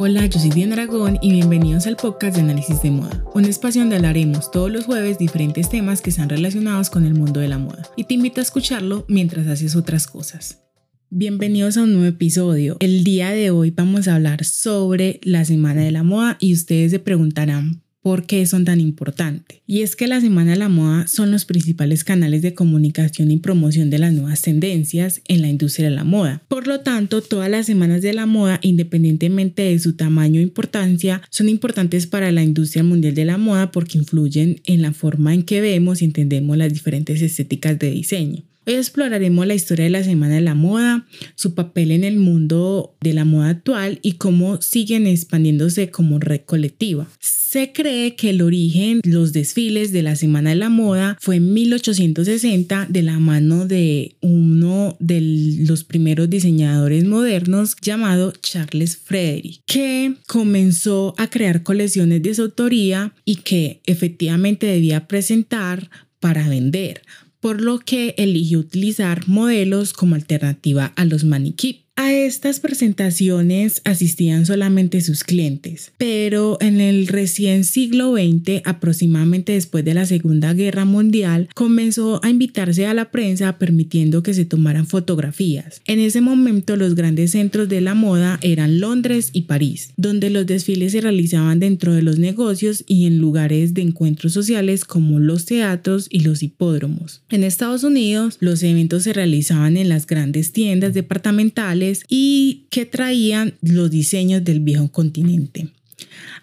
Hola, yo soy Diana Aragón y bienvenidos al podcast de Análisis de Moda, un espacio donde hablaremos todos los jueves diferentes temas que están relacionados con el mundo de la moda. Y te invito a escucharlo mientras haces otras cosas. Bienvenidos a un nuevo episodio. El día de hoy vamos a hablar sobre la Semana de la Moda y ustedes se preguntarán, por qué son tan importantes. Y es que la Semana de la Moda son los principales canales de comunicación y promoción de las nuevas tendencias en la industria de la moda. Por lo tanto, todas las semanas de la moda, independientemente de su tamaño e importancia, son importantes para la industria mundial de la moda porque influyen en la forma en que vemos y entendemos las diferentes estéticas de diseño. Hoy exploraremos la historia de la Semana de la Moda, su papel en el mundo de la moda actual y cómo siguen expandiéndose como red colectiva. Se cree que el origen, los desfiles de la Semana de la Moda fue en 1860 de la mano de uno de los primeros diseñadores modernos llamado Charles Frederick, que comenzó a crear colecciones de su autoría y que efectivamente debía presentar para vender por lo que eligió utilizar modelos como alternativa a los maniquí. A estas presentaciones asistían solamente sus clientes, pero en el recién siglo XX, aproximadamente después de la Segunda Guerra Mundial, comenzó a invitarse a la prensa permitiendo que se tomaran fotografías. En ese momento los grandes centros de la moda eran Londres y París, donde los desfiles se realizaban dentro de los negocios y en lugares de encuentros sociales como los teatros y los hipódromos. En Estados Unidos, los eventos se realizaban en las grandes tiendas departamentales y que traían los diseños del viejo continente.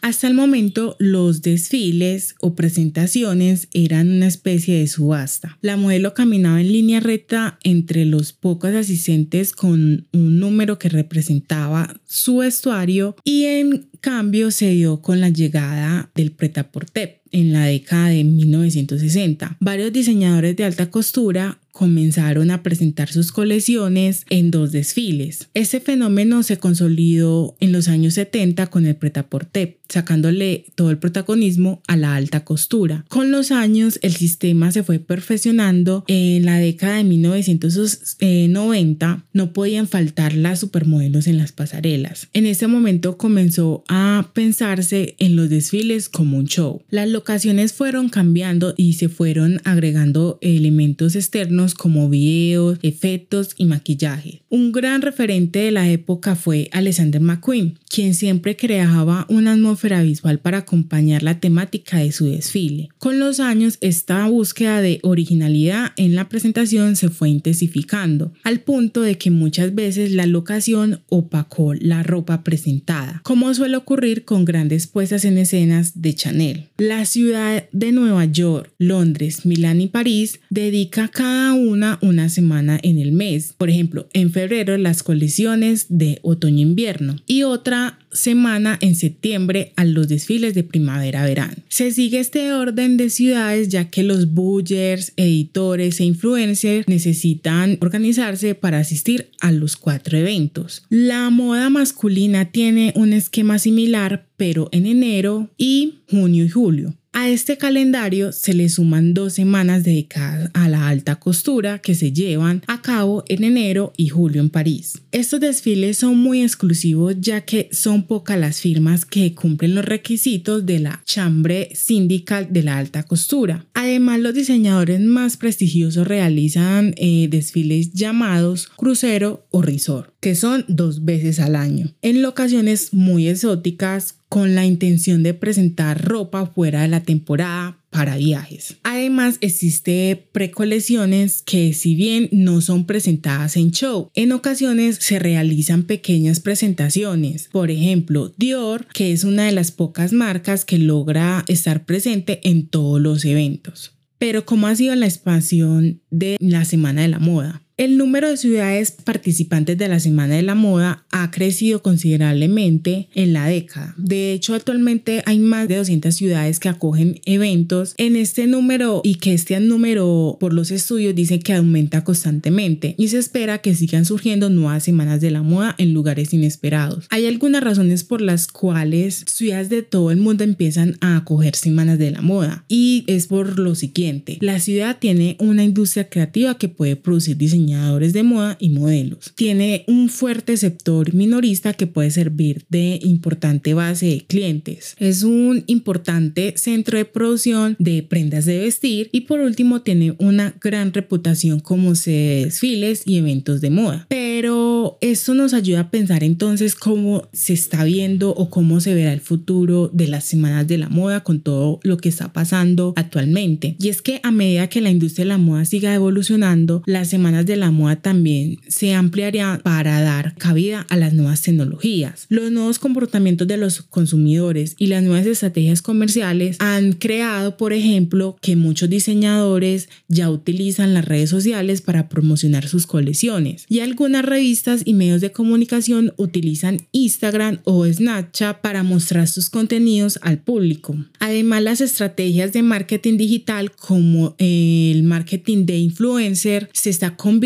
Hasta el momento, los desfiles o presentaciones eran una especie de subasta. La modelo caminaba en línea recta entre los pocos asistentes con un número que representaba su vestuario y en cambio se dio con la llegada del pretaporte en la década de 1960. Varios diseñadores de alta costura comenzaron a presentar sus colecciones en dos desfiles. Este fenómeno se consolidó en los años 70 con el pretaporte, sacándole todo el protagonismo a la alta costura. Con los años el sistema se fue perfeccionando. En la década de 1990 no podían faltar las supermodelos en las pasarelas. En ese momento comenzó a pensarse en los desfiles como un show. Las locaciones fueron cambiando y se fueron agregando elementos externos como videos, efectos y maquillaje. Un gran referente de la época fue Alexander McQueen, quien siempre creaba una atmósfera visual para acompañar la temática de su desfile. Con los años, esta búsqueda de originalidad en la presentación se fue intensificando, al punto de que muchas veces la locación opacó la ropa presentada, como suele ocurrir con grandes puestas en escenas de Chanel. La ciudad de Nueva York, Londres, Milán y París dedica cada una una semana en el mes. Por ejemplo, en febrero las colecciones de otoño-invierno y otra semana en septiembre a los desfiles de primavera-verano. Se sigue este orden de ciudades ya que los bullers, editores e influencers necesitan organizarse para asistir a los cuatro eventos. La moda masculina tiene un esquema similar pero en enero y junio y julio. A este calendario se le suman dos semanas dedicadas a la alta costura que se llevan a cabo en enero y julio en París. Estos desfiles son muy exclusivos ya que son pocas las firmas que cumplen los requisitos de la chambre sindical de la alta costura. Además, los diseñadores más prestigiosos realizan eh, desfiles llamados crucero o resort, que son dos veces al año, en locaciones muy exóticas con la intención de presentar ropa fuera de la temporada para viajes. Además, existe precolecciones que si bien no son presentadas en show, en ocasiones se realizan pequeñas presentaciones. Por ejemplo, Dior, que es una de las pocas marcas que logra estar presente en todos los eventos. Pero ¿cómo ha sido la expansión de la Semana de la Moda? El número de ciudades participantes de la Semana de la Moda ha crecido considerablemente en la década. De hecho, actualmente hay más de 200 ciudades que acogen eventos en este número y que este número por los estudios dice que aumenta constantemente y se espera que sigan surgiendo nuevas semanas de la moda en lugares inesperados. Hay algunas razones por las cuales ciudades de todo el mundo empiezan a acoger semanas de la moda y es por lo siguiente. La ciudad tiene una industria creativa que puede producir diseño diseñadores de moda y modelos. Tiene un fuerte sector minorista que puede servir de importante base de clientes. Es un importante centro de producción de prendas de vestir y por último tiene una gran reputación como se desfiles y eventos de moda. Pero esto nos ayuda a pensar entonces cómo se está viendo o cómo se verá el futuro de las semanas de la moda con todo lo que está pasando actualmente. Y es que a medida que la industria de la moda siga evolucionando, las semanas de la moda también se ampliarían para dar cabida a las nuevas tecnologías. Los nuevos comportamientos de los consumidores y las nuevas estrategias comerciales han creado, por ejemplo, que muchos diseñadores ya utilizan las redes sociales para promocionar sus colecciones y algunas revistas y medios de comunicación utilizan Instagram o Snapchat para mostrar sus contenidos al público. Además, las estrategias de marketing digital como el marketing de influencer se está convirtiendo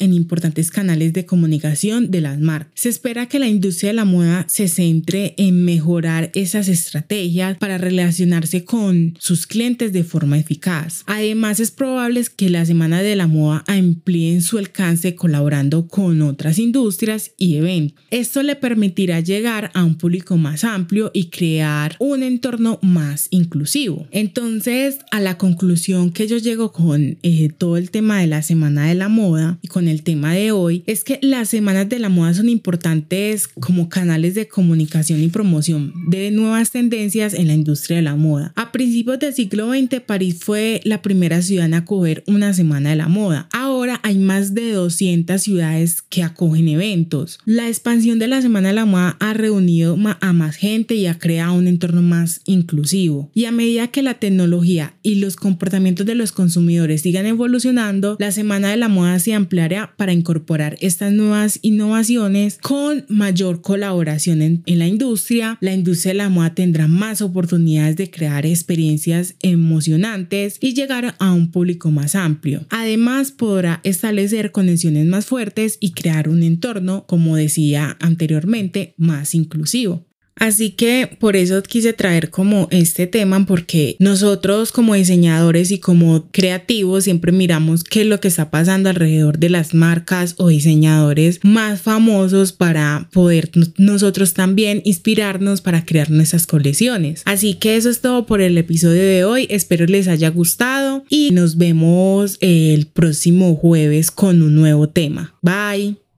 en importantes canales de comunicación de las marcas. Se espera que la industria de la moda se centre en mejorar esas estrategias para relacionarse con sus clientes de forma eficaz. Además, es probable que la Semana de la Moda amplíen su alcance colaborando con otras industrias y eventos. Esto le permitirá llegar a un público más amplio y crear un entorno más inclusivo. Entonces, a la conclusión que yo llego con eh, todo el tema de la Semana de la Moda y con el tema de hoy es que las semanas de la moda son importantes como canales de comunicación y promoción de nuevas tendencias en la industria de la moda. A principios del siglo XX, París fue la primera ciudad en acoger una Semana de la Moda. Ahora hay más de 200 ciudades que acogen eventos. La expansión de la Semana de la Moda ha reunido a más gente y ha creado un entorno más inclusivo. Y a medida que la tecnología y los comportamientos de los consumidores sigan evolucionando, la Semana de la Moda se ampliará para incorporar estas nuevas innovaciones con mayor colaboración en, en la industria. La industria de la moda tendrá más oportunidades de crear experiencias emocionantes y llegar a un público más amplio. Además, podrá establecer conexiones más fuertes y crear un entorno, como decía anteriormente, más inclusivo. Así que por eso quise traer como este tema porque nosotros como diseñadores y como creativos siempre miramos qué es lo que está pasando alrededor de las marcas o diseñadores más famosos para poder nosotros también inspirarnos para crear nuestras colecciones. Así que eso es todo por el episodio de hoy. Espero les haya gustado y nos vemos el próximo jueves con un nuevo tema. Bye.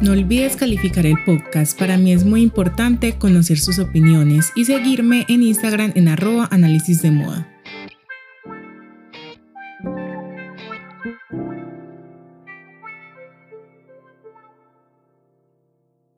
No olvides calificar el podcast, para mí es muy importante conocer sus opiniones y seguirme en Instagram en arroba análisis de moda.